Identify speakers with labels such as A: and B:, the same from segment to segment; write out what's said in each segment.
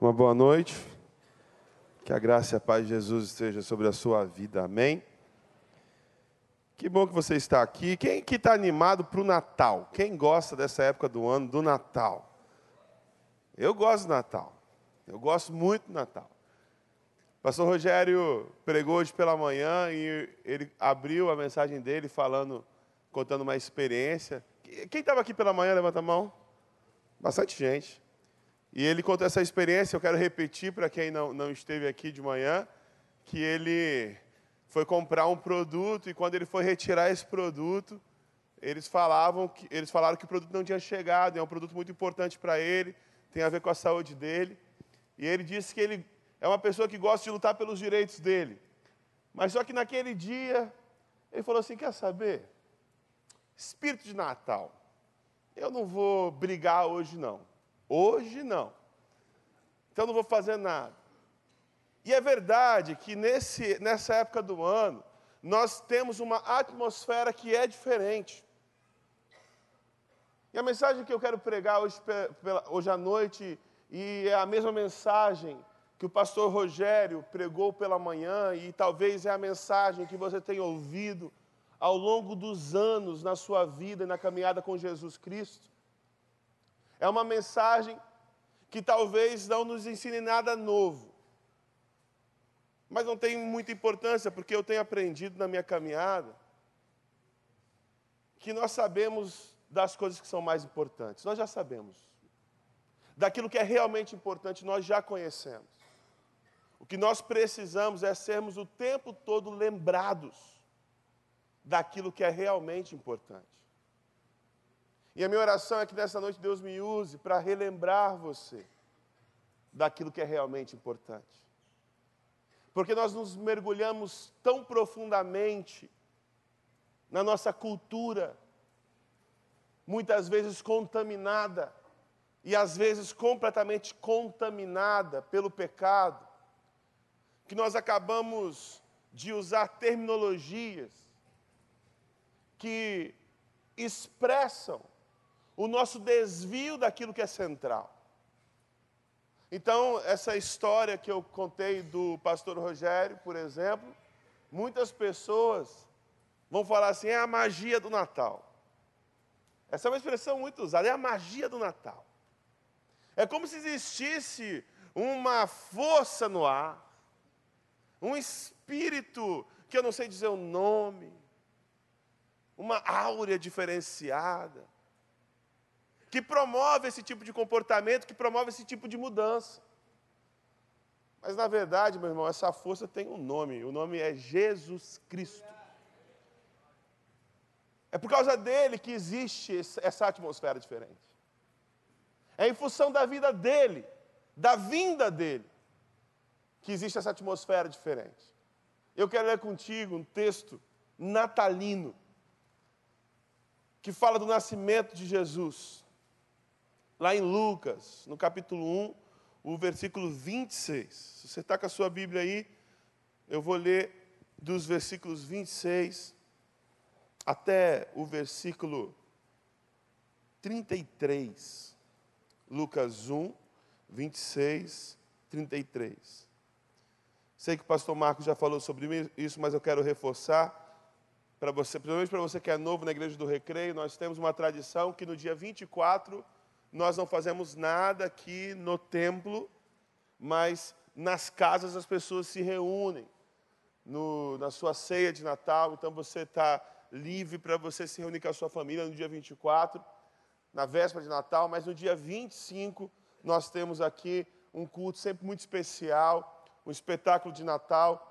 A: Uma boa noite. Que a graça e a paz de Jesus esteja sobre a sua vida. Amém. Que bom que você está aqui. Quem que está animado para o Natal? Quem gosta dessa época do ano, do Natal? Eu gosto do Natal. Eu gosto muito do Natal. O pastor Rogério pregou hoje pela manhã e ele abriu a mensagem dele falando, contando uma experiência. Quem estava aqui pela manhã, levanta a mão. Bastante gente. E ele contou essa experiência, eu quero repetir para quem não, não esteve aqui de manhã, que ele foi comprar um produto e quando ele foi retirar esse produto, eles falavam que eles falaram que o produto não tinha chegado, é um produto muito importante para ele, tem a ver com a saúde dele. E ele disse que ele é uma pessoa que gosta de lutar pelos direitos dele. Mas só que naquele dia, ele falou assim: quer saber? Espírito de Natal. Eu não vou brigar hoje, não. Hoje não. Então não vou fazer nada. E é verdade que nesse, nessa época do ano, nós temos uma atmosfera que é diferente. E a mensagem que eu quero pregar hoje, hoje à noite, e é a mesma mensagem que o pastor Rogério pregou pela manhã, e talvez é a mensagem que você tem ouvido ao longo dos anos na sua vida e na caminhada com Jesus Cristo. É uma mensagem que talvez não nos ensine nada novo. Mas não tem muita importância, porque eu tenho aprendido na minha caminhada que nós sabemos das coisas que são mais importantes. Nós já sabemos. Daquilo que é realmente importante, nós já conhecemos. O que nós precisamos é sermos o tempo todo lembrados daquilo que é realmente importante. E a minha oração é que nessa noite Deus me use para relembrar você daquilo que é realmente importante. Porque nós nos mergulhamos tão profundamente na nossa cultura, muitas vezes contaminada, e às vezes completamente contaminada pelo pecado, que nós acabamos de usar terminologias que expressam o nosso desvio daquilo que é central. Então, essa história que eu contei do pastor Rogério, por exemplo, muitas pessoas vão falar assim: é a magia do Natal. Essa é uma expressão muito usada, é a magia do Natal. É como se existisse uma força no ar, um espírito que eu não sei dizer o nome, uma áurea diferenciada que promove esse tipo de comportamento, que promove esse tipo de mudança. Mas na verdade, meu irmão, essa força tem um nome, o nome é Jesus Cristo. É por causa dele que existe essa atmosfera diferente. É em função da vida dele, da vinda dele, que existe essa atmosfera diferente. Eu quero ler contigo um texto natalino que fala do nascimento de Jesus lá em Lucas, no capítulo 1, o versículo 26. Se você está com a sua Bíblia aí, eu vou ler dos versículos 26 até o versículo 33. Lucas 1, 26, 33. Sei que o pastor Marcos já falou sobre isso, mas eu quero reforçar para você, principalmente para você que é novo na igreja do Recreio, nós temos uma tradição que no dia 24 nós não fazemos nada aqui no templo, mas nas casas as pessoas se reúnem no, na sua ceia de Natal. Então você está livre para você se reunir com a sua família no dia 24, na véspera de Natal, mas no dia 25 nós temos aqui um culto sempre muito especial, um espetáculo de Natal,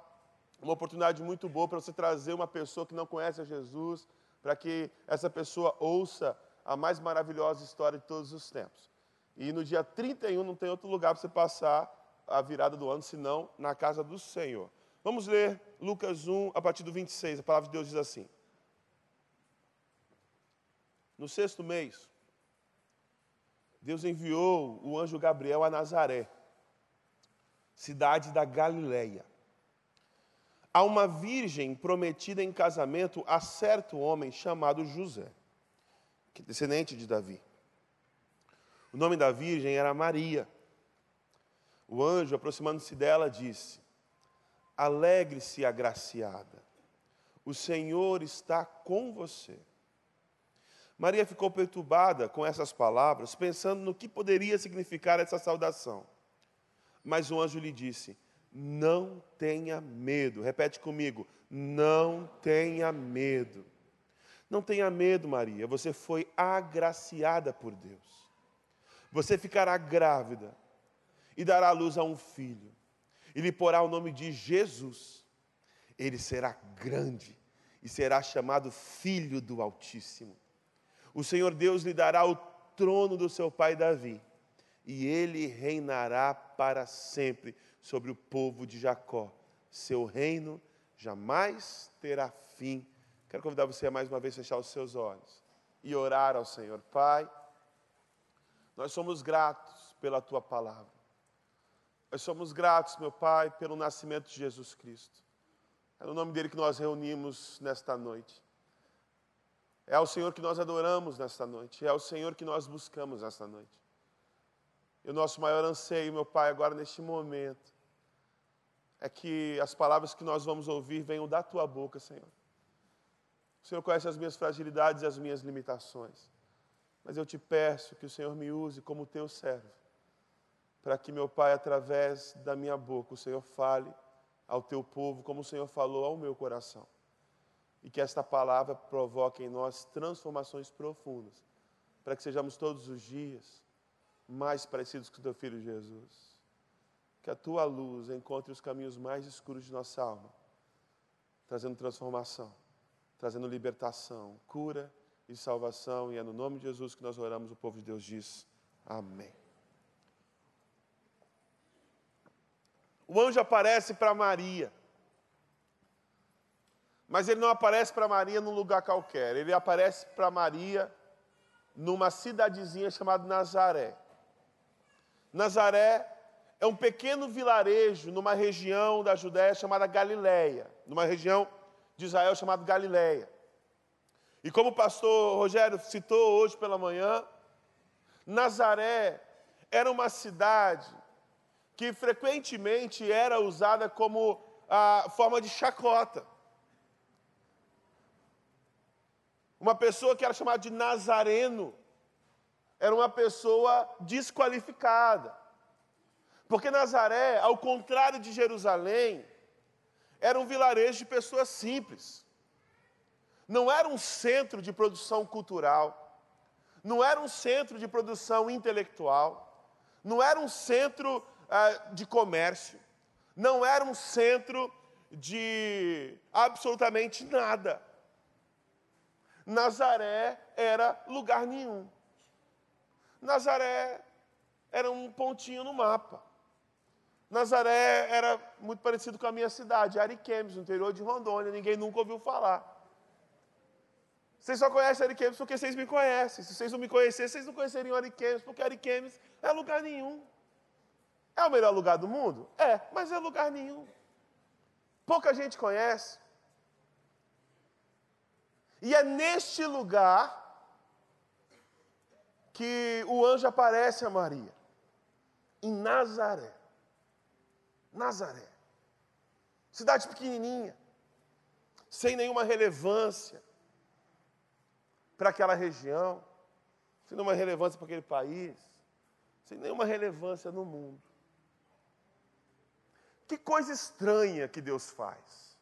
A: uma oportunidade muito boa para você trazer uma pessoa que não conhece a Jesus, para que essa pessoa ouça a mais maravilhosa história de todos os tempos. E no dia 31 não tem outro lugar para você passar a virada do ano, senão na casa do Senhor. Vamos ler Lucas 1, a partir do 26. A palavra de Deus diz assim: No sexto mês, Deus enviou o anjo Gabriel a Nazaré, cidade da Galileia, a uma virgem prometida em casamento a certo homem chamado José descendente de Davi. O nome da virgem era Maria. O anjo, aproximando-se dela, disse: Alegre-se, agraciada, o Senhor está com você. Maria ficou perturbada com essas palavras, pensando no que poderia significar essa saudação. Mas o anjo lhe disse: Não tenha medo. Repete comigo: Não tenha medo. Não tenha medo, Maria, você foi agraciada por Deus. Você ficará grávida e dará luz a um filho, e lhe porá o nome de Jesus. Ele será grande e será chamado Filho do Altíssimo. O Senhor Deus lhe dará o trono do seu pai Davi, e ele reinará para sempre sobre o povo de Jacó. Seu reino jamais terá fim. Quero convidar você a mais uma vez fechar os seus olhos e orar ao Senhor. Pai, nós somos gratos pela tua palavra. Nós somos gratos, meu Pai, pelo nascimento de Jesus Cristo. É no nome dele que nós reunimos nesta noite. É ao Senhor que nós adoramos nesta noite. É ao Senhor que nós buscamos nesta noite. E o nosso maior anseio, meu Pai, agora neste momento, é que as palavras que nós vamos ouvir venham da tua boca, Senhor. O Senhor conhece as minhas fragilidades e as minhas limitações. Mas eu te peço que o Senhor me use como teu servo, para que, meu Pai, através da minha boca, o Senhor fale ao teu povo como o Senhor falou ao meu coração e que esta palavra provoque em nós transformações profundas, para que sejamos todos os dias mais parecidos com o teu filho Jesus. Que a tua luz encontre os caminhos mais escuros de nossa alma, trazendo transformação, trazendo libertação, cura e salvação. E é no nome de Jesus que nós oramos, o povo de Deus diz: Amém. O anjo aparece para Maria. Mas ele não aparece para Maria num lugar qualquer, ele aparece para Maria numa cidadezinha chamada Nazaré. Nazaré é um pequeno vilarejo numa região da Judéia chamada Galiléia, numa região de Israel chamada Galiléia. E como o pastor Rogério citou hoje pela manhã, Nazaré era uma cidade que frequentemente era usada como a forma de chacota. Uma pessoa que era chamada de Nazareno era uma pessoa desqualificada. Porque Nazaré, ao contrário de Jerusalém, era um vilarejo de pessoas simples. Não era um centro de produção cultural, não era um centro de produção intelectual, não era um centro ah, de comércio, não era um centro de absolutamente nada. Nazaré era lugar nenhum. Nazaré era um pontinho no mapa. Nazaré era muito parecido com a minha cidade, Ariquemes, no interior de Rondônia. Ninguém nunca ouviu falar. Vocês só conhecem Ariquemes porque vocês me conhecem. Se vocês não me conhecessem, vocês não conheceriam Ariquemes, porque Ariquemes é lugar nenhum. É o melhor lugar do mundo? É, mas é lugar nenhum. Pouca gente conhece. E é neste lugar que o anjo aparece a Maria, em Nazaré. Nazaré. Cidade pequenininha, sem nenhuma relevância para aquela região, sem nenhuma relevância para aquele país, sem nenhuma relevância no mundo. Que coisa estranha que Deus faz.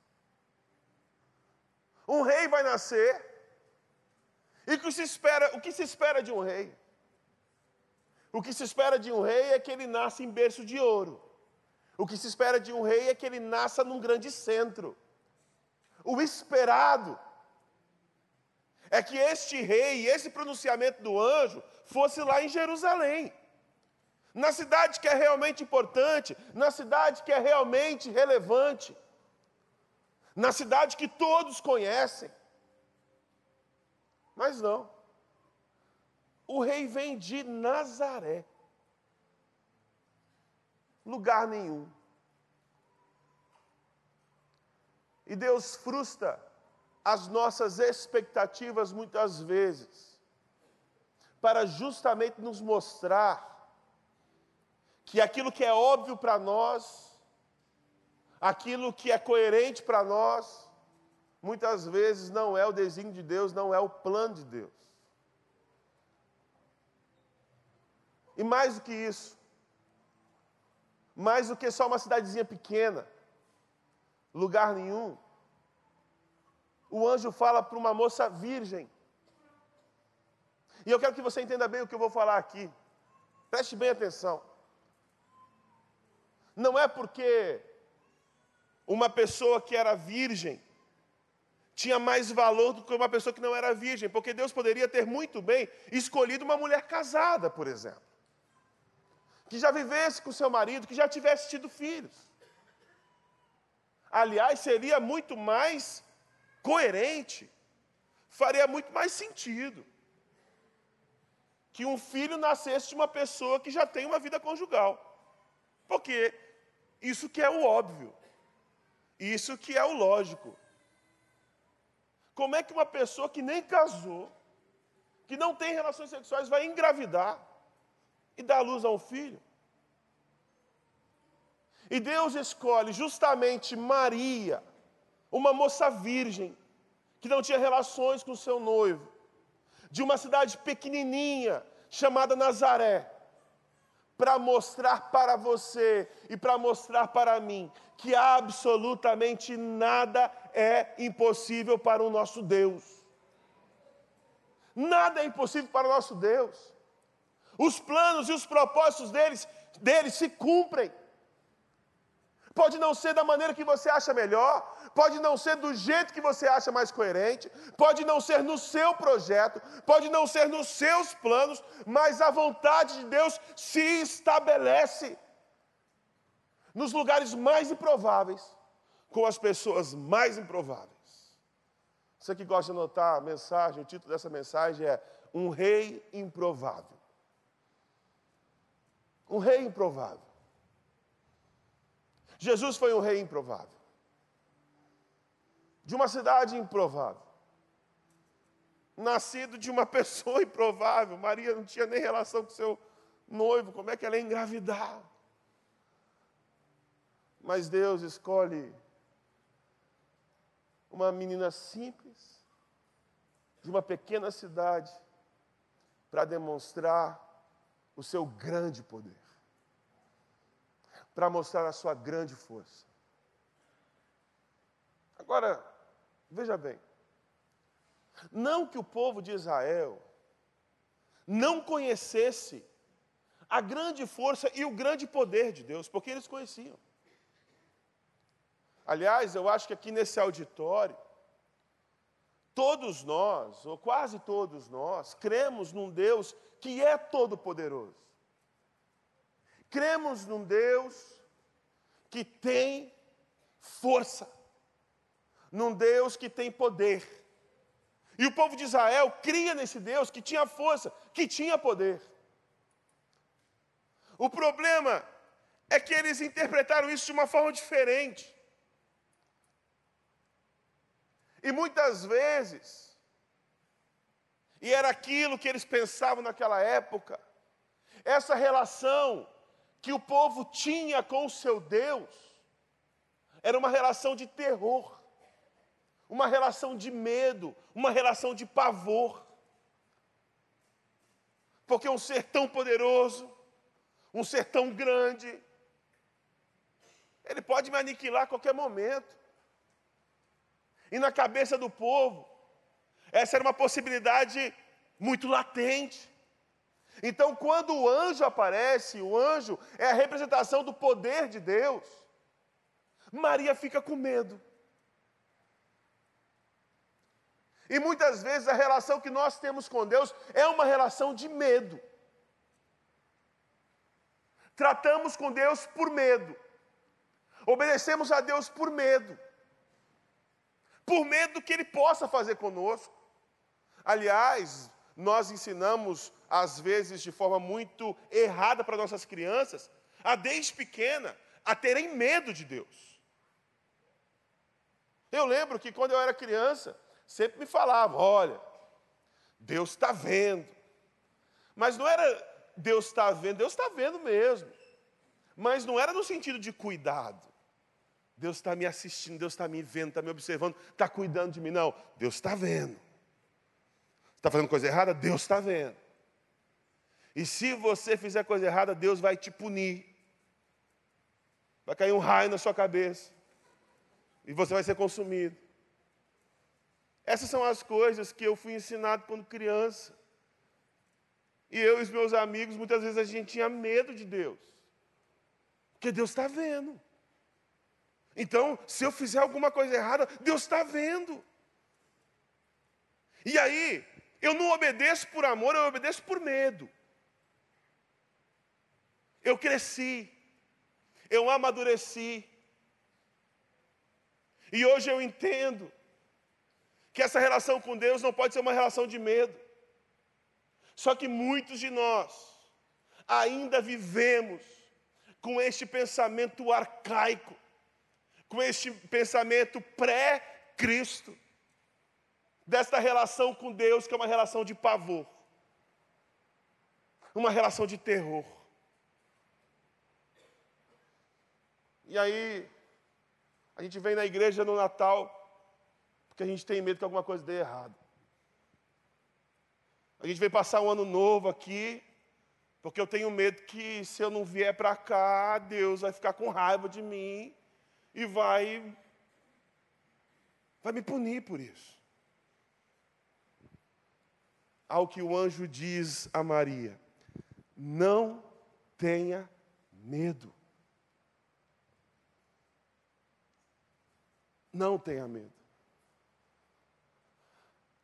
A: Um rei vai nascer. E o que se espera, o que se espera de um rei? O que se espera de um rei é que ele nasça em berço de ouro. O que se espera de um rei é que ele nasça num grande centro. O esperado é que este rei, esse pronunciamento do anjo, fosse lá em Jerusalém. Na cidade que é realmente importante, na cidade que é realmente relevante na cidade que todos conhecem. Mas não. O rei vem de Nazaré. Lugar nenhum. E Deus frustra as nossas expectativas muitas vezes, para justamente nos mostrar que aquilo que é óbvio para nós, aquilo que é coerente para nós, muitas vezes não é o desígnio de Deus, não é o plano de Deus. E mais do que isso, mais do que só uma cidadezinha pequena, lugar nenhum, o anjo fala para uma moça virgem. E eu quero que você entenda bem o que eu vou falar aqui. Preste bem atenção. Não é porque uma pessoa que era virgem tinha mais valor do que uma pessoa que não era virgem, porque Deus poderia ter muito bem escolhido uma mulher casada, por exemplo, que já vivesse com seu marido, que já tivesse tido filhos. Aliás, seria muito mais coerente, faria muito mais sentido que um filho nascesse de uma pessoa que já tem uma vida conjugal. Porque isso que é o óbvio. Isso que é o lógico. Como é que uma pessoa que nem casou, que não tem relações sexuais, vai engravidar e dar luz a um filho? E Deus escolhe justamente Maria, uma moça virgem, que não tinha relações com seu noivo, de uma cidade pequenininha chamada Nazaré, para mostrar para você e para mostrar para mim que absolutamente nada é impossível para o nosso Deus. Nada é impossível para o nosso Deus. Os planos e os propósitos deles, deles se cumprem. Pode não ser da maneira que você acha melhor, pode não ser do jeito que você acha mais coerente, pode não ser no seu projeto, pode não ser nos seus planos, mas a vontade de Deus se estabelece nos lugares mais improváveis, com as pessoas mais improváveis. Você que gosta de anotar a mensagem, o título dessa mensagem é Um Rei Improvável. Um rei improvável. Jesus foi um rei improvável. De uma cidade improvável. Nascido de uma pessoa improvável. Maria não tinha nem relação com seu noivo. Como é que ela ia engravidar? Mas Deus escolhe uma menina simples, de uma pequena cidade, para demonstrar o seu grande poder para mostrar a sua grande força. Agora, veja bem, não que o povo de Israel não conhecesse a grande força e o grande poder de Deus, porque eles conheciam. Aliás, eu acho que aqui nesse auditório, todos nós, ou quase todos nós, cremos num Deus que é todo-poderoso. Cremos num Deus que tem força, num Deus que tem poder. E o povo de Israel cria nesse Deus que tinha força, que tinha poder. O problema é que eles interpretaram isso de uma forma diferente. E muitas vezes, e era aquilo que eles pensavam naquela época, essa relação que o povo tinha com o seu Deus era uma relação de terror, uma relação de medo, uma relação de pavor. Porque um ser tão poderoso, um ser tão grande, ele pode me aniquilar a qualquer momento. E na cabeça do povo, essa era uma possibilidade muito latente. Então, quando o anjo aparece, o anjo é a representação do poder de Deus, Maria fica com medo. E muitas vezes a relação que nós temos com Deus é uma relação de medo. Tratamos com Deus por medo. Obedecemos a Deus por medo. Por medo do que Ele possa fazer conosco. Aliás, nós ensinamos, às vezes de forma muito errada para nossas crianças, a desde pequena, a terem medo de Deus. Eu lembro que quando eu era criança, sempre me falava: olha, Deus está vendo. Mas não era Deus está vendo, Deus está vendo mesmo. Mas não era no sentido de cuidado. Deus está me assistindo, Deus está me vendo, está me observando, está cuidando de mim. Não, Deus está vendo. Está fazendo coisa errada? Deus está vendo. E se você fizer coisa errada, Deus vai te punir. Vai cair um raio na sua cabeça. E você vai ser consumido. Essas são as coisas que eu fui ensinado quando criança. E eu e os meus amigos, muitas vezes a gente tinha medo de Deus. Porque Deus está vendo. Então, se eu fizer alguma coisa errada, Deus está vendo. E aí, eu não obedeço por amor, eu obedeço por medo. Eu cresci, eu amadureci. E hoje eu entendo que essa relação com Deus não pode ser uma relação de medo. Só que muitos de nós ainda vivemos com este pensamento arcaico, com este pensamento pré-Cristo, desta relação com Deus que é uma relação de pavor, uma relação de terror. E aí, a gente vem na igreja no Natal, porque a gente tem medo que alguma coisa dê errado. A gente vem passar um ano novo aqui, porque eu tenho medo que se eu não vier para cá, Deus vai ficar com raiva de mim e vai vai me punir por isso. Ao que o anjo diz a Maria: Não tenha medo. Não tenha medo.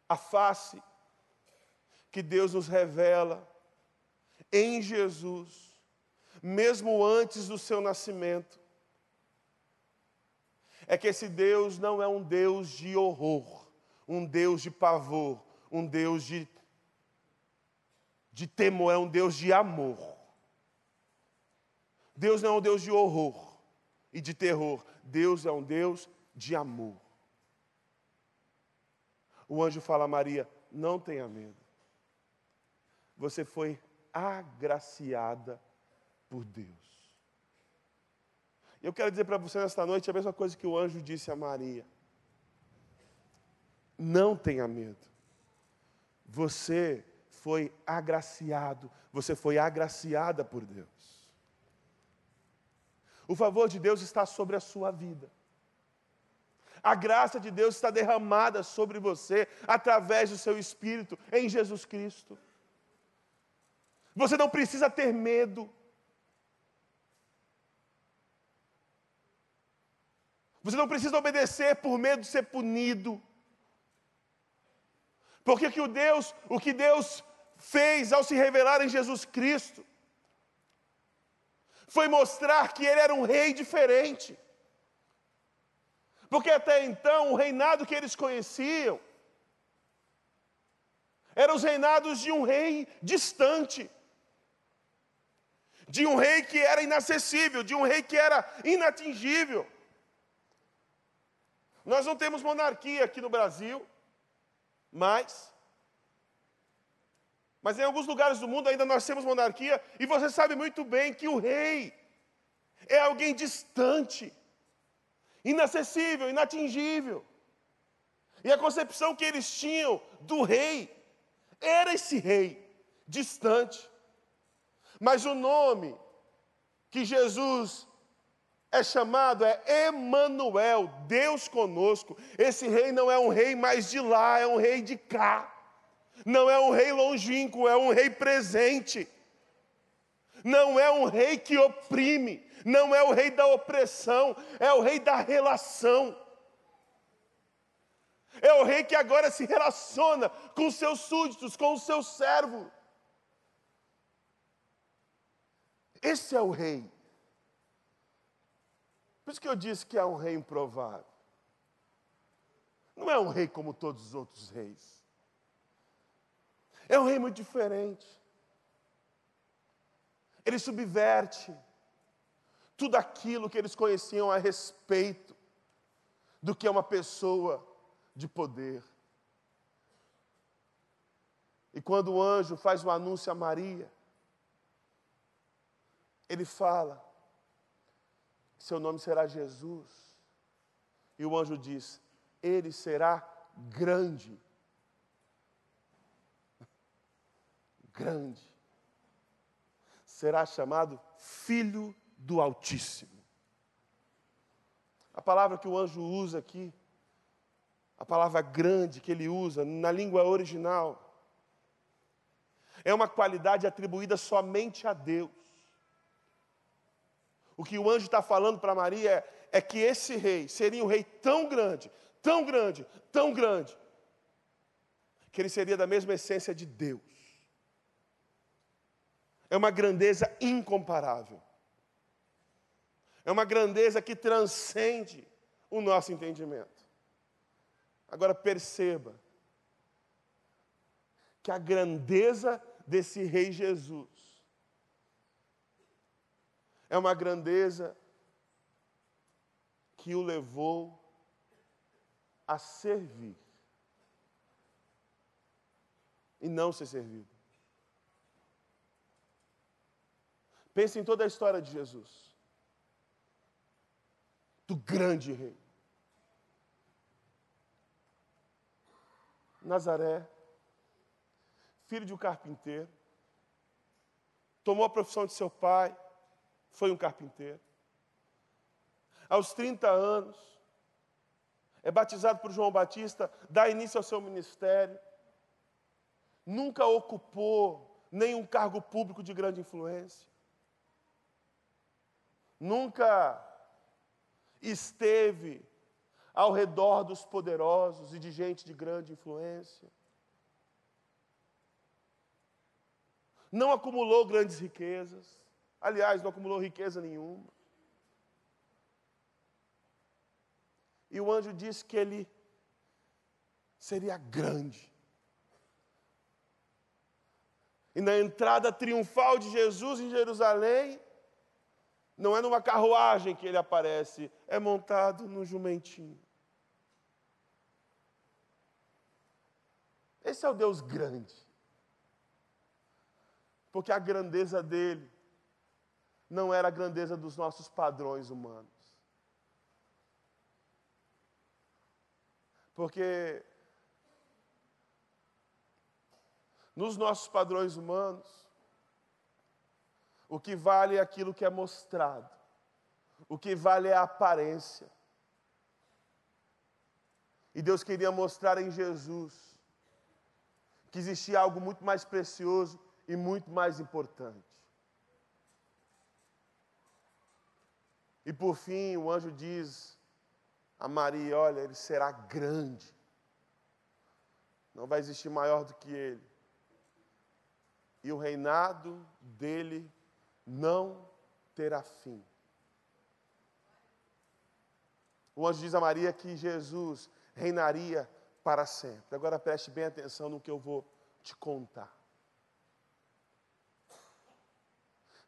A: A face que Deus nos revela em Jesus, mesmo antes do seu nascimento, é que esse Deus não é um Deus de horror, um Deus de pavor, um Deus de, de temor, é um Deus de amor. Deus não é um Deus de horror e de terror, Deus é um Deus de amor. O anjo fala a Maria: não tenha medo. Você foi agraciada por Deus. Eu quero dizer para você nesta noite a mesma coisa que o anjo disse a Maria. Não tenha medo. Você foi agraciado, você foi agraciada por Deus. O favor de Deus está sobre a sua vida. A graça de Deus está derramada sobre você através do seu espírito em Jesus Cristo. Você não precisa ter medo. Você não precisa obedecer por medo de ser punido. Porque que o Deus, o que Deus fez ao se revelar em Jesus Cristo foi mostrar que ele era um rei diferente. Porque até então o reinado que eles conheciam eram os reinados de um rei distante, de um rei que era inacessível, de um rei que era inatingível. Nós não temos monarquia aqui no Brasil, mas mas em alguns lugares do mundo ainda nós temos monarquia, e você sabe muito bem que o rei é alguém distante inacessível, inatingível. E a concepção que eles tinham do rei era esse rei distante. Mas o nome que Jesus é chamado é Emanuel, Deus conosco. Esse rei não é um rei mais de lá, é um rei de cá. Não é um rei longínquo, é um rei presente. Não é um rei que oprime, não é o rei da opressão, é o rei da relação. É o rei que agora se relaciona com os seus súditos, com o seu servo. Esse é o rei. Por isso que eu disse que é um rei improvável. Não é um rei como todos os outros reis. É um rei muito diferente. Ele subverte tudo aquilo que eles conheciam a respeito do que é uma pessoa de poder. E quando o anjo faz o anúncio a Maria, ele fala seu nome será Jesus. E o anjo diz: Ele será grande. Grande. Será chamado Filho do Altíssimo. A palavra que o anjo usa aqui, a palavra grande que ele usa na língua original, é uma qualidade atribuída somente a Deus. O que o anjo está falando para Maria é, é que esse rei seria um rei tão grande, tão grande, tão grande, que ele seria da mesma essência de Deus. É uma grandeza incomparável. É uma grandeza que transcende o nosso entendimento. Agora perceba que a grandeza desse Rei Jesus é uma grandeza que o levou a servir e não ser servido. Pense em toda a história de Jesus do grande rei. Nazaré, filho de um carpinteiro, tomou a profissão de seu pai, foi um carpinteiro. Aos 30 anos, é batizado por João Batista, dá início ao seu ministério. Nunca ocupou nenhum cargo público de grande influência. Nunca esteve ao redor dos poderosos e de gente de grande influência. Não acumulou grandes riquezas. Aliás, não acumulou riqueza nenhuma. E o anjo disse que ele seria grande. E na entrada triunfal de Jesus em Jerusalém, não é numa carruagem que ele aparece, é montado no jumentinho. Esse é o Deus grande. Porque a grandeza dele não era a grandeza dos nossos padrões humanos. Porque nos nossos padrões humanos, o que vale é aquilo que é mostrado. O que vale é a aparência. E Deus queria mostrar em Jesus que existia algo muito mais precioso e muito mais importante. E por fim, o anjo diz a Maria: Olha, ele será grande, não vai existir maior do que ele, e o reinado dele não terá fim. O anjo diz a Maria que Jesus reinaria para sempre. Agora preste bem atenção no que eu vou te contar.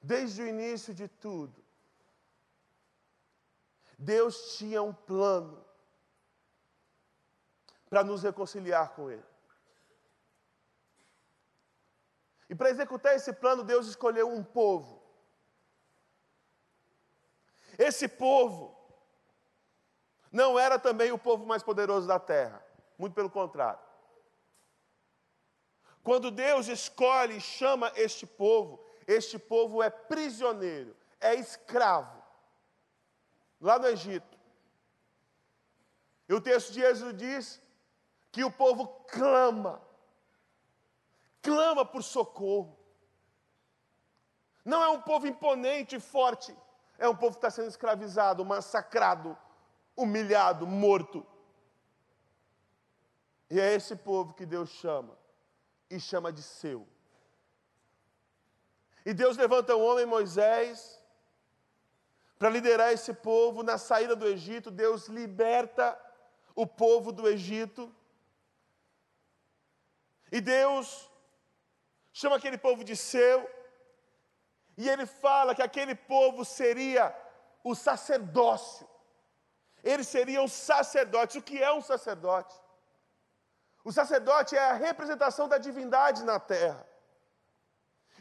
A: Desde o início de tudo, Deus tinha um plano para nos reconciliar com Ele. E para executar esse plano, Deus escolheu um povo esse povo não era também o povo mais poderoso da terra, muito pelo contrário. Quando Deus escolhe e chama este povo, este povo é prisioneiro, é escravo, lá no Egito. E o texto de Êxodo diz que o povo clama, clama por socorro. Não é um povo imponente e forte, é um povo que está sendo escravizado, massacrado, humilhado, morto. E é esse povo que Deus chama, e chama de seu. E Deus levanta um homem, Moisés, para liderar esse povo na saída do Egito. Deus liberta o povo do Egito. E Deus chama aquele povo de seu. E ele fala que aquele povo seria o sacerdócio. Eles seriam sacerdotes. O que é um sacerdote? O sacerdote é a representação da divindade na terra.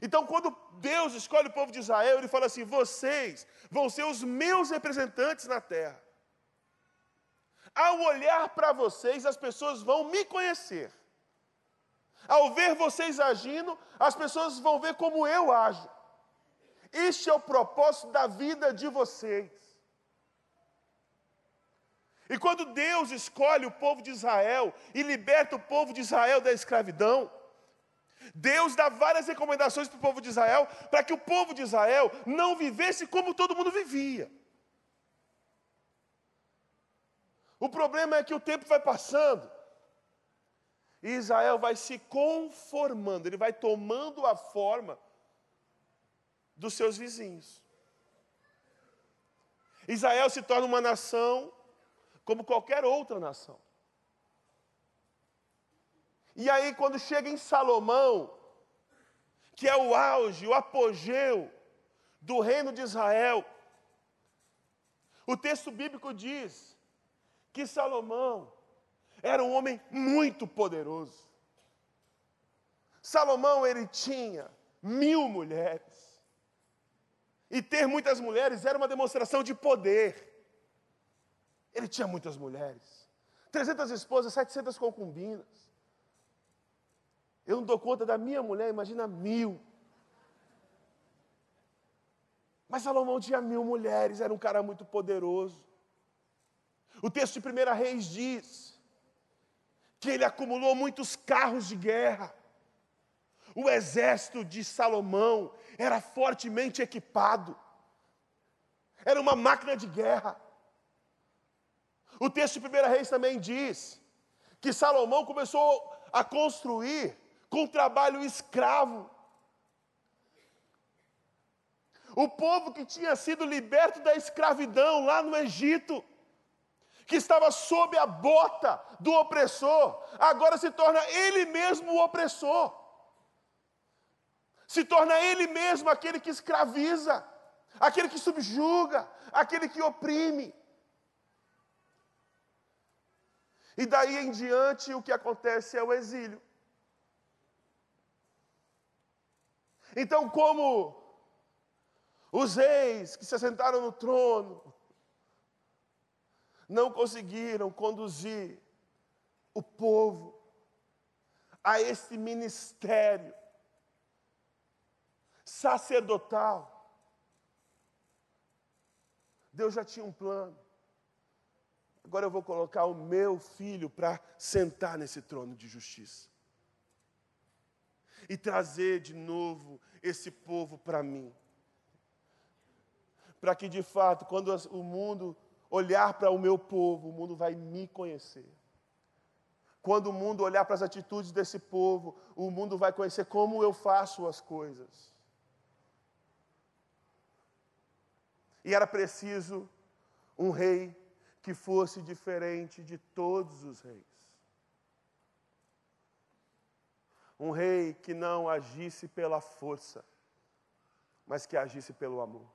A: Então, quando Deus escolhe o povo de Israel, ele fala assim: vocês vão ser os meus representantes na terra. Ao olhar para vocês, as pessoas vão me conhecer. Ao ver vocês agindo, as pessoas vão ver como eu ajo. Este é o propósito da vida de vocês. E quando Deus escolhe o povo de Israel e liberta o povo de Israel da escravidão, Deus dá várias recomendações para o povo de Israel, para que o povo de Israel não vivesse como todo mundo vivia. O problema é que o tempo vai passando, e Israel vai se conformando, ele vai tomando a forma dos seus vizinhos. Israel se torna uma nação como qualquer outra nação. E aí, quando chega em Salomão, que é o auge, o apogeu do reino de Israel, o texto bíblico diz que Salomão era um homem muito poderoso. Salomão, ele tinha mil mulheres. E ter muitas mulheres era uma demonstração de poder. Ele tinha muitas mulheres. 300 esposas, 700 concubinas. Eu não dou conta da minha mulher, imagina mil. Mas Salomão tinha mil mulheres, era um cara muito poderoso. O texto de 1 Reis diz que ele acumulou muitos carros de guerra. O exército de Salomão era fortemente equipado, era uma máquina de guerra. O texto de 1 Reis também diz que Salomão começou a construir com trabalho escravo. O povo que tinha sido liberto da escravidão lá no Egito, que estava sob a bota do opressor, agora se torna ele mesmo o opressor. Se torna ele mesmo aquele que escraviza, aquele que subjuga, aquele que oprime. E daí em diante o que acontece é o exílio. Então, como os reis que se assentaram no trono não conseguiram conduzir o povo a esse ministério sacerdotal, Deus já tinha um plano. Agora eu vou colocar o meu filho para sentar nesse trono de justiça e trazer de novo esse povo para mim. Para que de fato, quando o mundo olhar para o meu povo, o mundo vai me conhecer. Quando o mundo olhar para as atitudes desse povo, o mundo vai conhecer como eu faço as coisas. E era preciso um rei que fosse diferente de todos os reis. Um rei que não agisse pela força, mas que agisse pelo amor.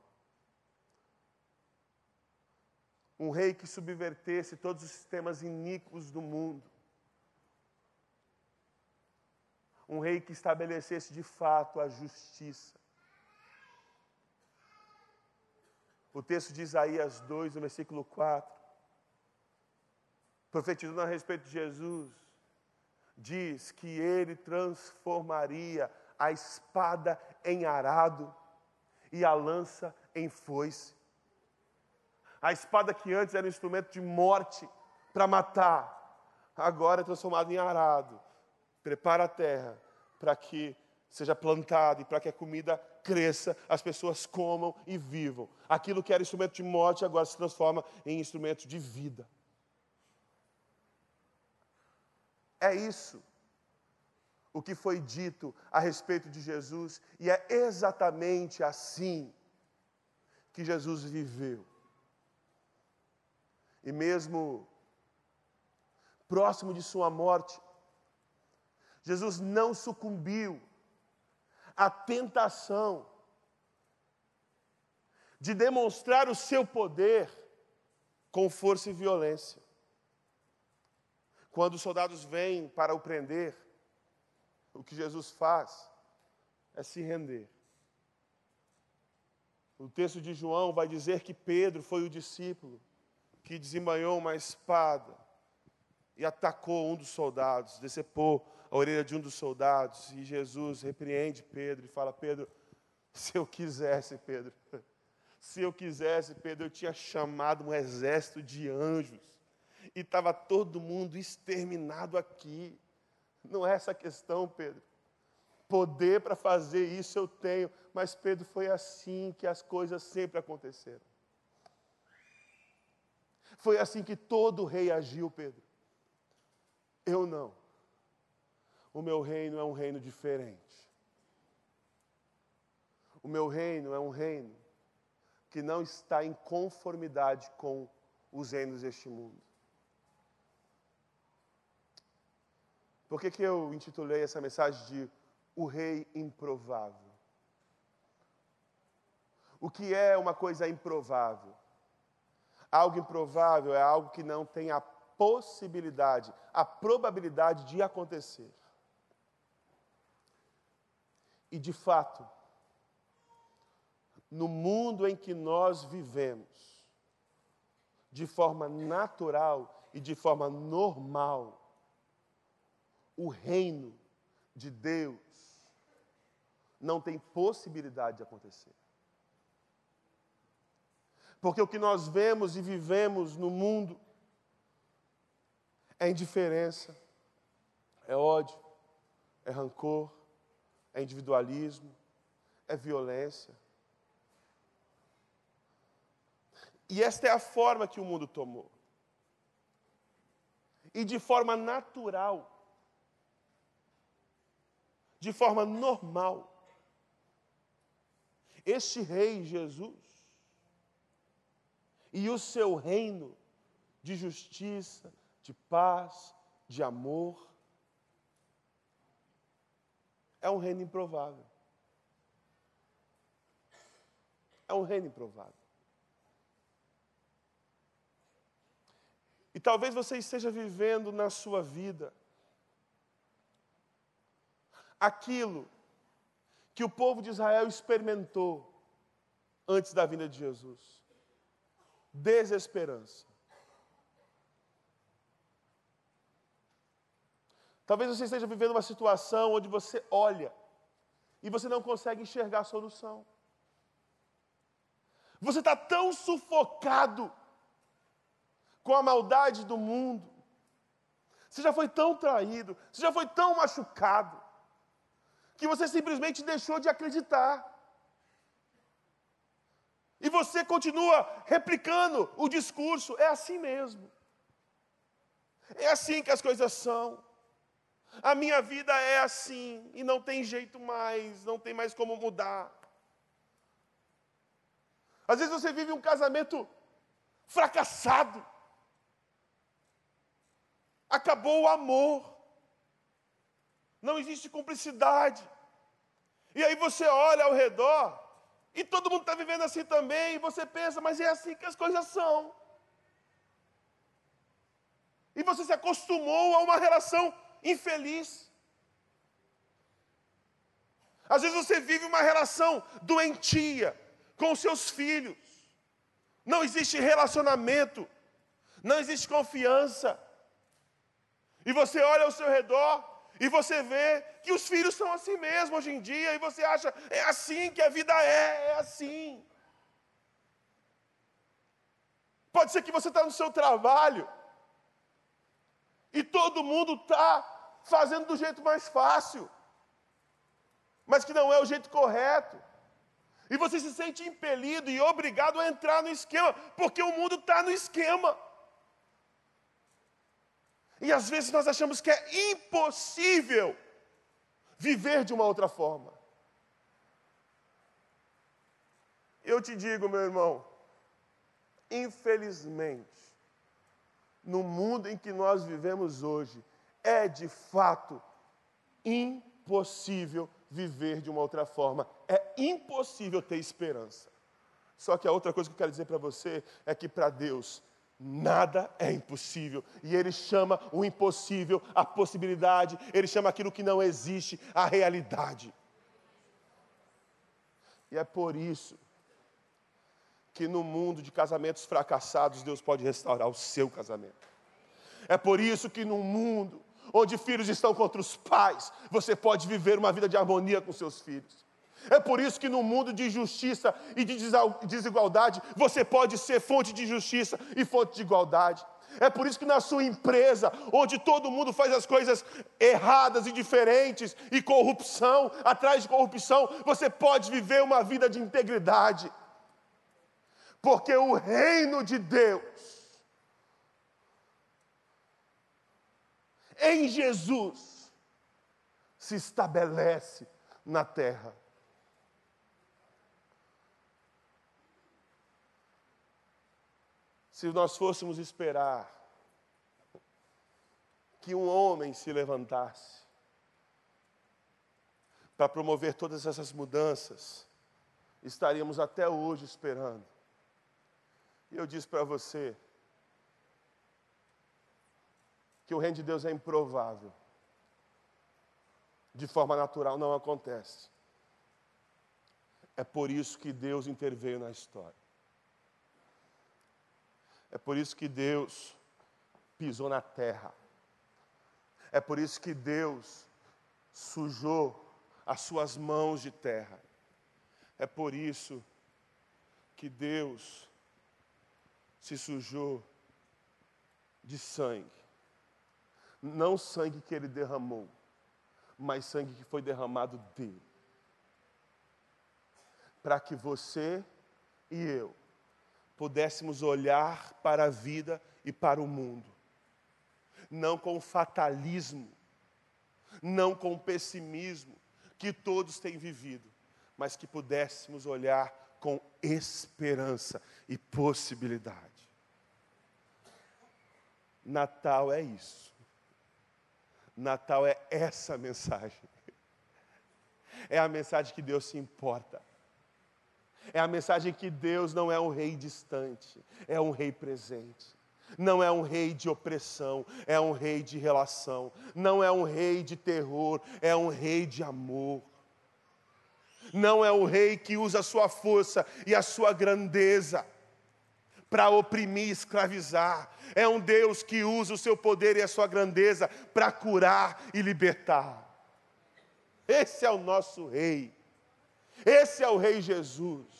A: Um rei que subvertesse todos os sistemas iníquos do mundo. Um rei que estabelecesse de fato a justiça. O texto de Isaías 2, no versículo 4, profetizando a respeito de Jesus, diz que ele transformaria a espada em arado e a lança em foice. A espada que antes era um instrumento de morte para matar, agora é transformada em arado. Prepara a terra para que seja plantada e para que a comida cresça, as pessoas comam e vivam. Aquilo que era instrumento de morte agora se transforma em instrumento de vida. É isso o que foi dito a respeito de Jesus, e é exatamente assim que Jesus viveu. E mesmo próximo de sua morte, Jesus não sucumbiu à tentação de demonstrar o seu poder com força e violência. Quando os soldados vêm para o prender, o que Jesus faz é se render. O texto de João vai dizer que Pedro foi o discípulo que desembanhou uma espada e atacou um dos soldados, decepou a orelha de um dos soldados, e Jesus repreende Pedro e fala: Pedro, se eu quisesse, Pedro, se eu quisesse, Pedro, eu tinha chamado um exército de anjos e estava todo mundo exterminado aqui. Não é essa a questão, Pedro. Poder para fazer isso eu tenho, mas Pedro foi assim que as coisas sempre aconteceram. Foi assim que todo rei agiu, Pedro. Eu não. O meu reino é um reino diferente. O meu reino é um reino que não está em conformidade com os reinos deste mundo. Por que, que eu intitulei essa mensagem de O Rei Improvável? O que é uma coisa improvável? Algo improvável é algo que não tem a possibilidade, a probabilidade de acontecer. E de fato, no mundo em que nós vivemos, de forma natural e de forma normal, o reino de Deus não tem possibilidade de acontecer. Porque o que nós vemos e vivemos no mundo é indiferença, é ódio, é rancor, é individualismo, é violência. E esta é a forma que o mundo tomou. E de forma natural, de forma normal. Este rei Jesus e o seu reino de justiça, de paz, de amor, é um reino improvável. É um reino improvável. E talvez você esteja vivendo na sua vida aquilo que o povo de Israel experimentou antes da vinda de Jesus: desesperança. Talvez você esteja vivendo uma situação onde você olha e você não consegue enxergar a solução. Você está tão sufocado com a maldade do mundo. Você já foi tão traído, você já foi tão machucado, que você simplesmente deixou de acreditar. E você continua replicando o discurso, é assim mesmo. É assim que as coisas são. A minha vida é assim e não tem jeito mais, não tem mais como mudar. Às vezes você vive um casamento fracassado. Acabou o amor não existe cumplicidade. E aí você olha ao redor e todo mundo está vivendo assim também, e você pensa, mas é assim que as coisas são. E você se acostumou a uma relação infeliz. Às vezes você vive uma relação doentia com os seus filhos. Não existe relacionamento, não existe confiança. E você olha ao seu redor e você vê que os filhos são assim mesmo hoje em dia, e você acha, é assim que a vida é, é assim. Pode ser que você está no seu trabalho, e todo mundo está fazendo do jeito mais fácil, mas que não é o jeito correto. E você se sente impelido e obrigado a entrar no esquema, porque o mundo está no esquema. E às vezes nós achamos que é impossível viver de uma outra forma. Eu te digo, meu irmão, infelizmente, no mundo em que nós vivemos hoje, é de fato impossível viver de uma outra forma. É impossível ter esperança. Só que a outra coisa que eu quero dizer para você é que para Deus Nada é impossível. E ele chama o impossível a possibilidade, ele chama aquilo que não existe a realidade. E é por isso que no mundo de casamentos fracassados, Deus pode restaurar o seu casamento. É por isso que no mundo onde filhos estão contra os pais, você pode viver uma vida de harmonia com seus filhos. É por isso que no mundo de injustiça e de desigualdade, você pode ser fonte de justiça e fonte de igualdade. É por isso que na sua empresa, onde todo mundo faz as coisas erradas e diferentes, e corrupção, atrás de corrupção, você pode viver uma vida de integridade. Porque o reino de Deus, em Jesus, se estabelece na terra. Se nós fôssemos esperar que um homem se levantasse para promover todas essas mudanças, estaríamos até hoje esperando. E eu disse para você que o reino de Deus é improvável. De forma natural não acontece. É por isso que Deus interveio na história. É por isso que Deus pisou na terra. É por isso que Deus sujou as suas mãos de terra. É por isso que Deus se sujou de sangue. Não sangue que ele derramou, mas sangue que foi derramado dele. Para que você e eu pudéssemos olhar para a vida e para o mundo, não com fatalismo, não com pessimismo que todos têm vivido, mas que pudéssemos olhar com esperança e possibilidade. Natal é isso. Natal é essa mensagem. É a mensagem que Deus se importa. É a mensagem que Deus não é um rei distante, é um rei presente. Não é um rei de opressão, é um rei de relação. Não é um rei de terror, é um rei de amor. Não é o rei que usa a sua força e a sua grandeza para oprimir e escravizar. É um Deus que usa o seu poder e a sua grandeza para curar e libertar. Esse é o nosso rei. Esse é o Rei Jesus.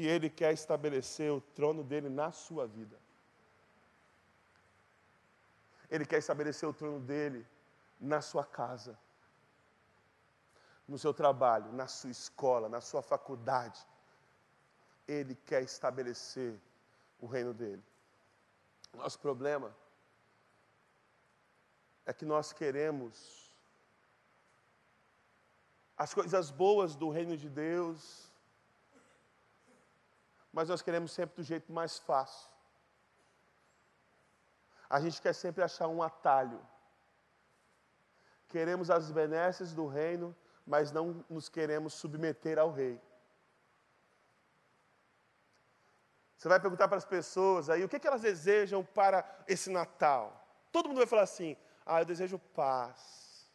A: E Ele quer estabelecer o trono dele na sua vida. Ele quer estabelecer o trono dele na sua casa, no seu trabalho, na sua escola, na sua faculdade. Ele quer estabelecer o reino dele. Nosso problema é que nós queremos as coisas boas do reino de Deus, mas nós queremos sempre do jeito mais fácil. A gente quer sempre achar um atalho. Queremos as benesses do reino, mas não nos queremos submeter ao rei. Você vai perguntar para as pessoas aí o que, que elas desejam para esse Natal. Todo mundo vai falar assim: ah, eu desejo paz,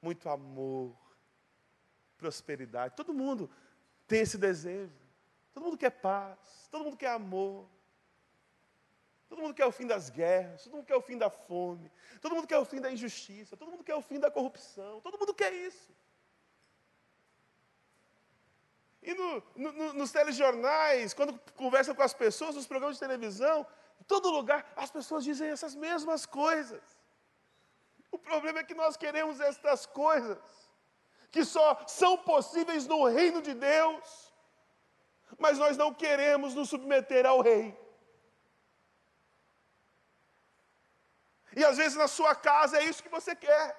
A: muito amor, prosperidade. Todo mundo tem esse desejo. Todo mundo quer paz, todo mundo quer amor. Todo mundo quer o fim das guerras, todo mundo quer o fim da fome, todo mundo quer o fim da injustiça, todo mundo quer o fim da corrupção, todo mundo quer isso. E no, no, nos telejornais, quando conversam com as pessoas, nos programas de televisão, em todo lugar, as pessoas dizem essas mesmas coisas. O problema é que nós queremos estas coisas que só são possíveis no reino de Deus, mas nós não queremos nos submeter ao rei. E às vezes na sua casa é isso que você quer.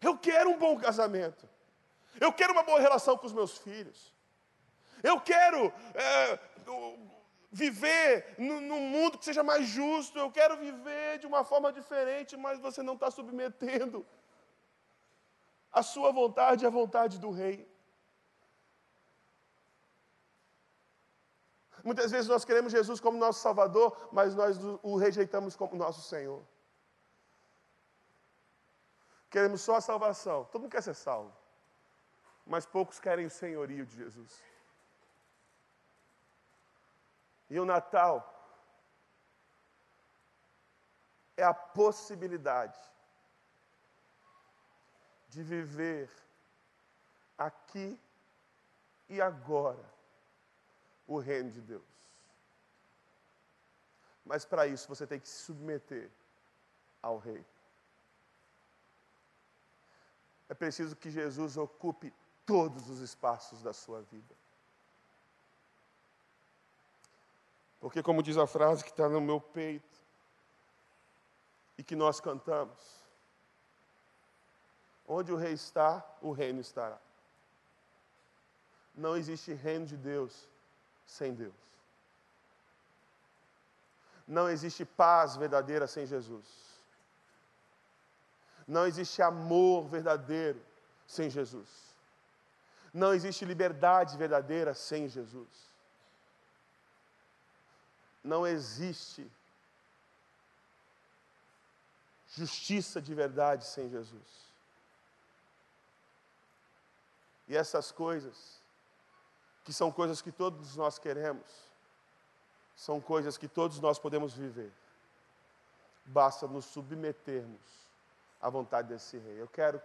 A: Eu quero um bom casamento. Eu quero uma boa relação com os meus filhos. Eu quero é, viver num mundo que seja mais justo. Eu quero viver de uma forma diferente, mas você não está submetendo a sua vontade a vontade do rei. Muitas vezes nós queremos Jesus como nosso Salvador, mas nós o rejeitamos como nosso Senhor. Queremos só a salvação. Todo mundo quer ser salvo. mas poucos querem o senhorio de Jesus. E o Natal é a possibilidade de viver aqui e agora o reino de Deus. Mas para isso você tem que se submeter ao Rei. É preciso que Jesus ocupe todos os espaços da sua vida. Porque, como diz a frase que está no meu peito, e que nós cantamos, onde o rei está, o reino estará. Não existe reino de Deus sem Deus. Não existe paz verdadeira sem Jesus. Não existe amor verdadeiro sem Jesus. Não existe liberdade verdadeira sem Jesus. Não existe justiça de verdade sem Jesus. E essas coisas, que são coisas que todos nós queremos, são coisas que todos nós podemos viver. Basta nos submetermos à vontade desse rei. Eu quero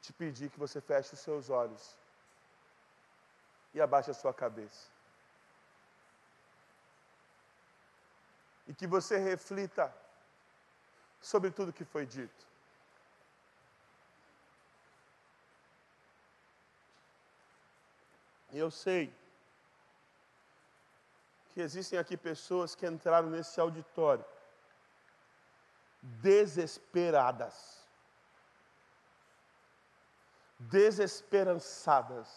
A: te pedir que você feche os seus olhos e abaixe a sua cabeça. E que você reflita sobre tudo que foi dito. E eu sei que existem aqui pessoas que entraram nesse auditório desesperadas, desesperançadas,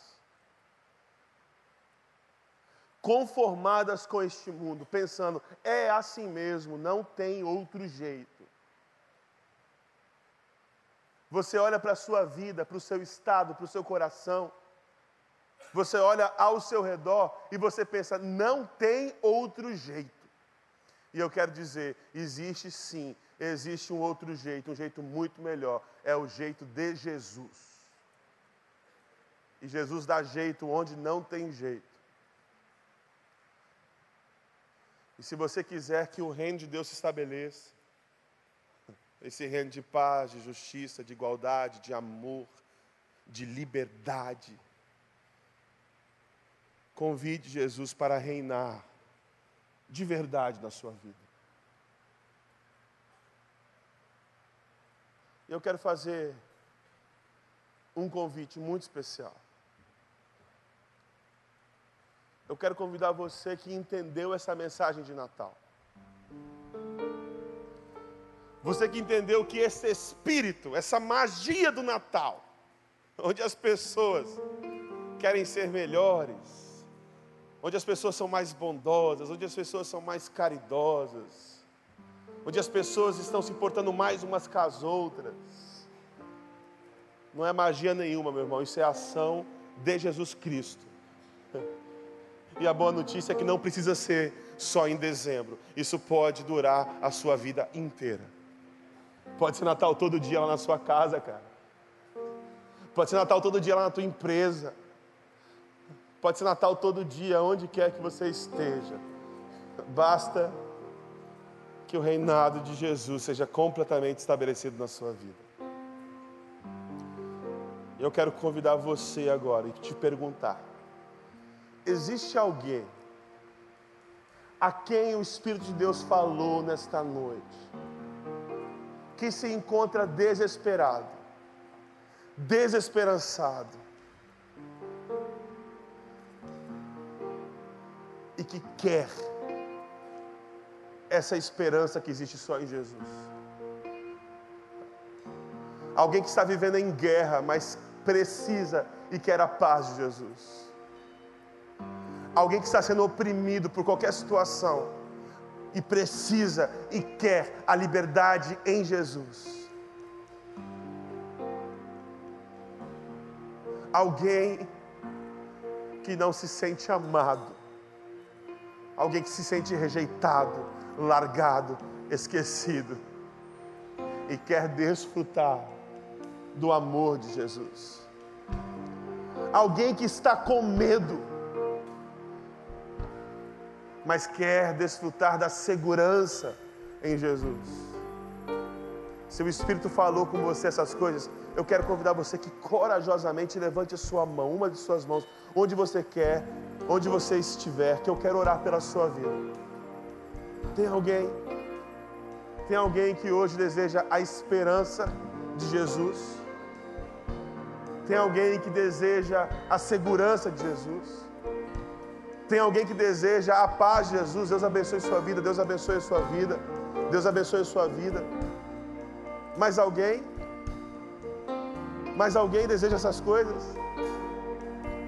A: conformadas com este mundo, pensando, é assim mesmo, não tem outro jeito. Você olha para a sua vida, para o seu estado, para o seu coração, você olha ao seu redor e você pensa, não tem outro jeito. E eu quero dizer, existe sim, existe um outro jeito, um jeito muito melhor, é o jeito de Jesus. E Jesus dá jeito onde não tem jeito. E se você quiser que o reino de Deus se estabeleça, esse reino de paz, de justiça, de igualdade, de amor, de liberdade, Convide Jesus para reinar de verdade na sua vida. Eu quero fazer um convite muito especial. Eu quero convidar você que entendeu essa mensagem de Natal. Você que entendeu que esse espírito, essa magia do Natal, onde as pessoas querem ser melhores, onde as pessoas são mais bondosas, onde as pessoas são mais caridosas, onde as pessoas estão se portando mais umas com as outras. Não é magia nenhuma, meu irmão, isso é ação de Jesus Cristo. E a boa notícia é que não precisa ser só em dezembro, isso pode durar a sua vida inteira. Pode ser Natal todo dia lá na sua casa, cara. Pode ser Natal todo dia lá na tua empresa. Pode ser Natal todo dia, onde quer que você esteja. Basta que o reinado de Jesus seja completamente estabelecido na sua vida. Eu quero convidar você agora e te perguntar: existe alguém a quem o Espírito de Deus falou nesta noite, que se encontra desesperado, desesperançado, que quer essa esperança que existe só em Jesus. Alguém que está vivendo em guerra, mas precisa e quer a paz de Jesus. Alguém que está sendo oprimido por qualquer situação e precisa e quer a liberdade em Jesus. Alguém que não se sente amado alguém que se sente rejeitado, largado, esquecido e quer desfrutar do amor de Jesus. alguém que está com medo, mas quer desfrutar da segurança em Jesus. Se o Espírito falou com você essas coisas, eu quero convidar você que corajosamente levante a sua mão, uma de suas mãos, onde você quer, onde você estiver, que eu quero orar pela sua vida. Tem alguém? Tem alguém que hoje deseja a esperança de Jesus? Tem alguém que deseja a segurança de Jesus? Tem alguém que deseja a paz de Jesus? Deus abençoe sua vida, Deus abençoe sua vida, Deus abençoe sua vida. Mais alguém? Mais alguém deseja essas coisas?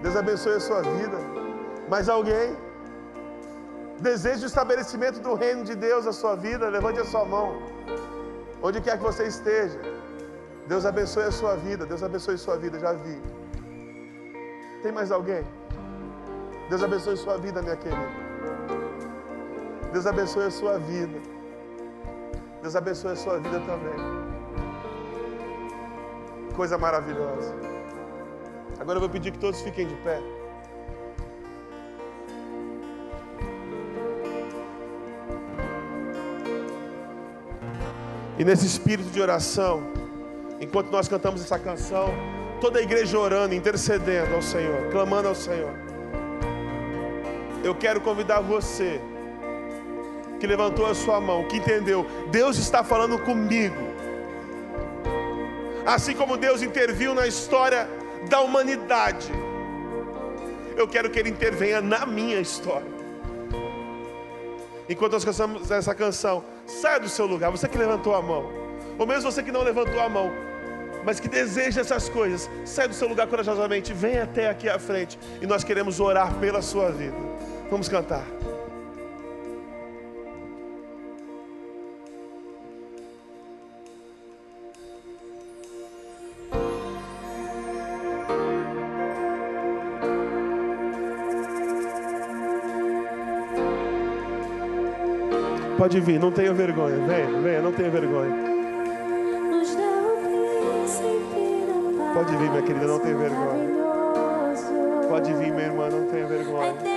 A: Deus abençoe a sua vida. Mais alguém? Deseja o estabelecimento do reino de Deus na sua vida? Levante a sua mão. Onde quer que você esteja. Deus abençoe a sua vida. Deus abençoe a sua vida. Já vi. Tem mais alguém? Deus abençoe a sua vida, minha querida. Deus abençoe a sua vida. Deus abençoe a sua vida também. Coisa maravilhosa. Agora eu vou pedir que todos fiquem de pé. E nesse espírito de oração, enquanto nós cantamos essa canção, toda a igreja orando, intercedendo ao Senhor, clamando ao Senhor. Eu quero convidar você que levantou a sua mão, que entendeu, Deus está falando comigo. Assim como Deus interviu na história da humanidade, eu quero que Ele intervenha na minha história. Enquanto nós cantamos essa canção, saia do seu lugar, você que levantou a mão, ou mesmo você que não levantou a mão, mas que deseja essas coisas, saia do seu lugar corajosamente, venha até aqui à frente e nós queremos orar pela sua vida. Vamos cantar. Pode vir, não tenha vergonha. Venha, venha, não tenha vergonha. Pode vir, minha querida, não tenha vergonha. Pode vir, minha irmã, não tenha vergonha.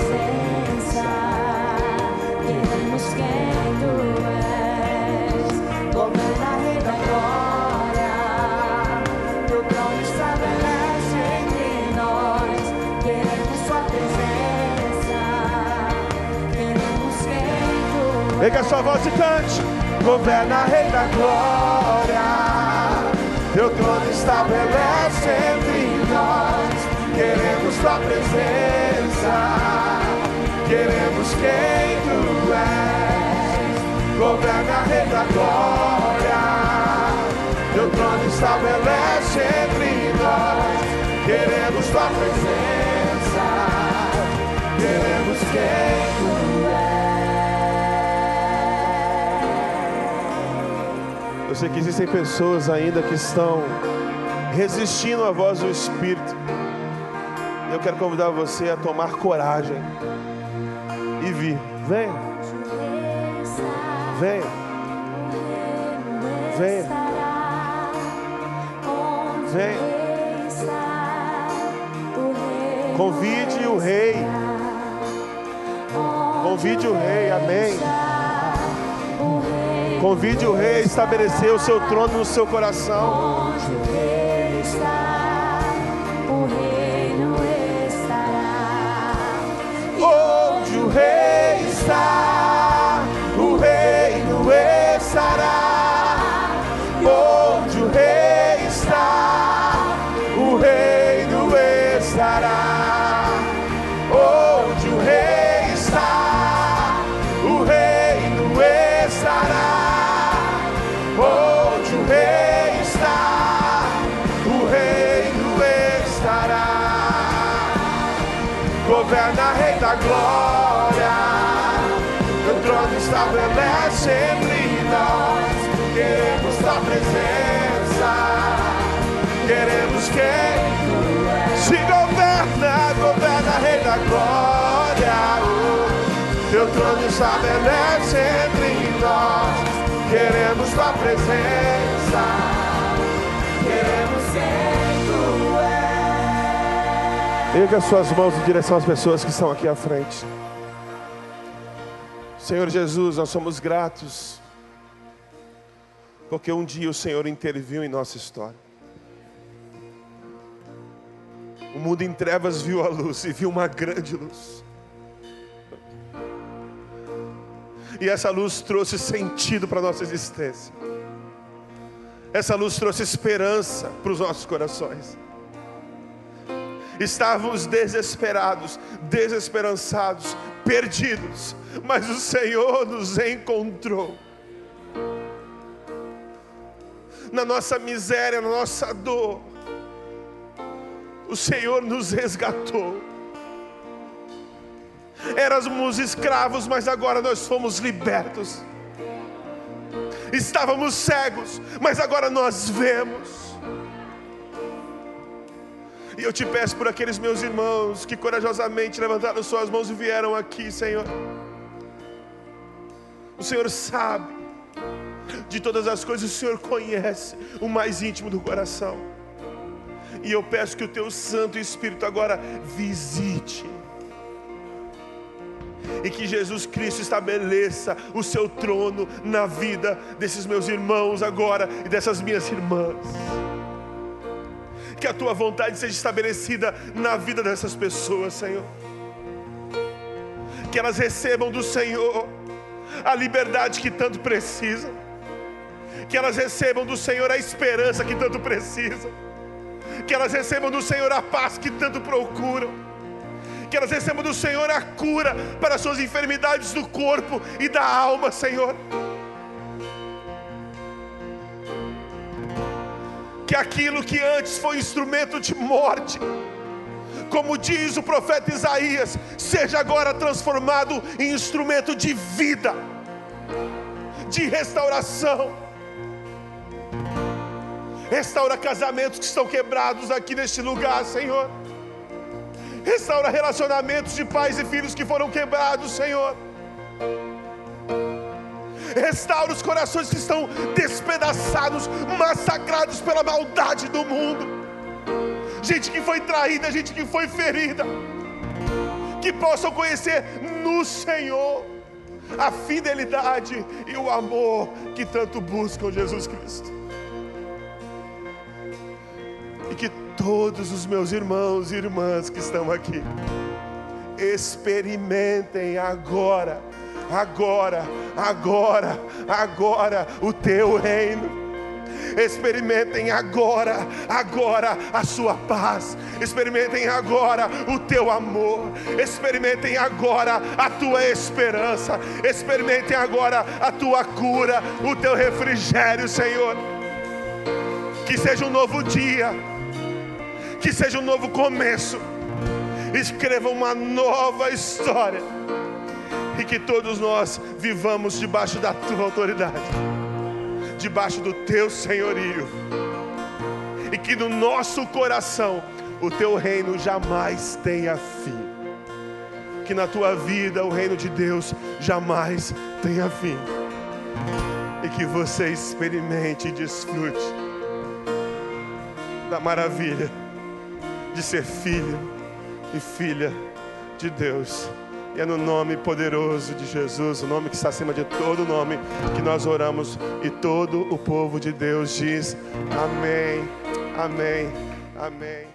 A: voz e cante. Governa, Rei da Glória. Teu trono estabelece entre nós. Queremos tua presença. Queremos quem tu és. Governa, Rei da Glória. Teu trono estabelece entre nós. Queremos tua presença. Queremos quem tu és. Eu sei que existem pessoas ainda que estão resistindo à voz do Espírito. Eu quero convidar você a tomar coragem e vir. Venha. Venha. Venha. Venha. Convide o rei. Convide o rei. Amém. Convide o rei a estabelecer o seu trono no seu coração. Glória. Teu trono estabelece entre nós. Queremos tua presença. Queremos quem tu és. Erga suas mãos em direção às pessoas que estão aqui à frente. Senhor Jesus, nós somos gratos, porque um dia o Senhor interviu em nossa história. O mundo em trevas viu a luz e viu uma grande luz. E essa luz trouxe sentido para a nossa existência. Essa luz trouxe esperança para os nossos corações. Estávamos desesperados, desesperançados, perdidos, mas o Senhor nos encontrou. Na nossa miséria, na nossa dor, o Senhor nos resgatou. Éramos escravos, mas agora nós fomos libertos. Estávamos cegos, mas agora nós vemos. E eu te peço por aqueles meus irmãos que corajosamente levantaram suas mãos e vieram aqui, Senhor. O Senhor sabe de todas as coisas, o Senhor conhece o mais íntimo do coração. E eu peço que o teu Santo Espírito agora visite. E que Jesus Cristo estabeleça o seu trono na vida desses meus irmãos agora e dessas minhas irmãs. Que a tua vontade seja estabelecida na vida dessas pessoas, Senhor. Que elas recebam do Senhor a liberdade que tanto precisam. Que elas recebam do Senhor a esperança que tanto precisam. Que elas recebam do Senhor a paz que tanto procuram. Que elas recebam do Senhor a cura para as suas enfermidades do corpo e da alma, Senhor. Que aquilo que antes foi instrumento de morte, como diz o profeta Isaías, seja agora transformado em instrumento de vida, de restauração. Restaura casamentos que estão quebrados aqui neste lugar, Senhor. Restaura relacionamentos de pais e filhos que foram quebrados, Senhor. Restaura os corações que estão despedaçados, massacrados pela maldade do mundo. Gente que foi traída, gente que foi ferida. Que possam conhecer no Senhor a fidelidade e o amor que tanto buscam Jesus Cristo. E que todos os meus irmãos e irmãs que estão aqui experimentem agora, agora, agora, agora o teu reino. Experimentem agora, agora a sua paz. Experimentem agora o teu amor. Experimentem agora a tua esperança. Experimentem agora a tua cura, o teu refrigério, Senhor. Que seja um novo dia que seja um novo começo. Escreva uma nova história. E que todos nós vivamos debaixo da tua autoridade, debaixo do teu senhorio. E que no nosso coração o teu reino jamais tenha fim. que na tua vida o reino de Deus jamais tenha fim. E que você experimente e desfrute da maravilha de ser filho e filha de Deus. E é no nome poderoso de Jesus, o nome que está acima de todo nome, que nós oramos e todo o povo de Deus diz: Amém, Amém, Amém.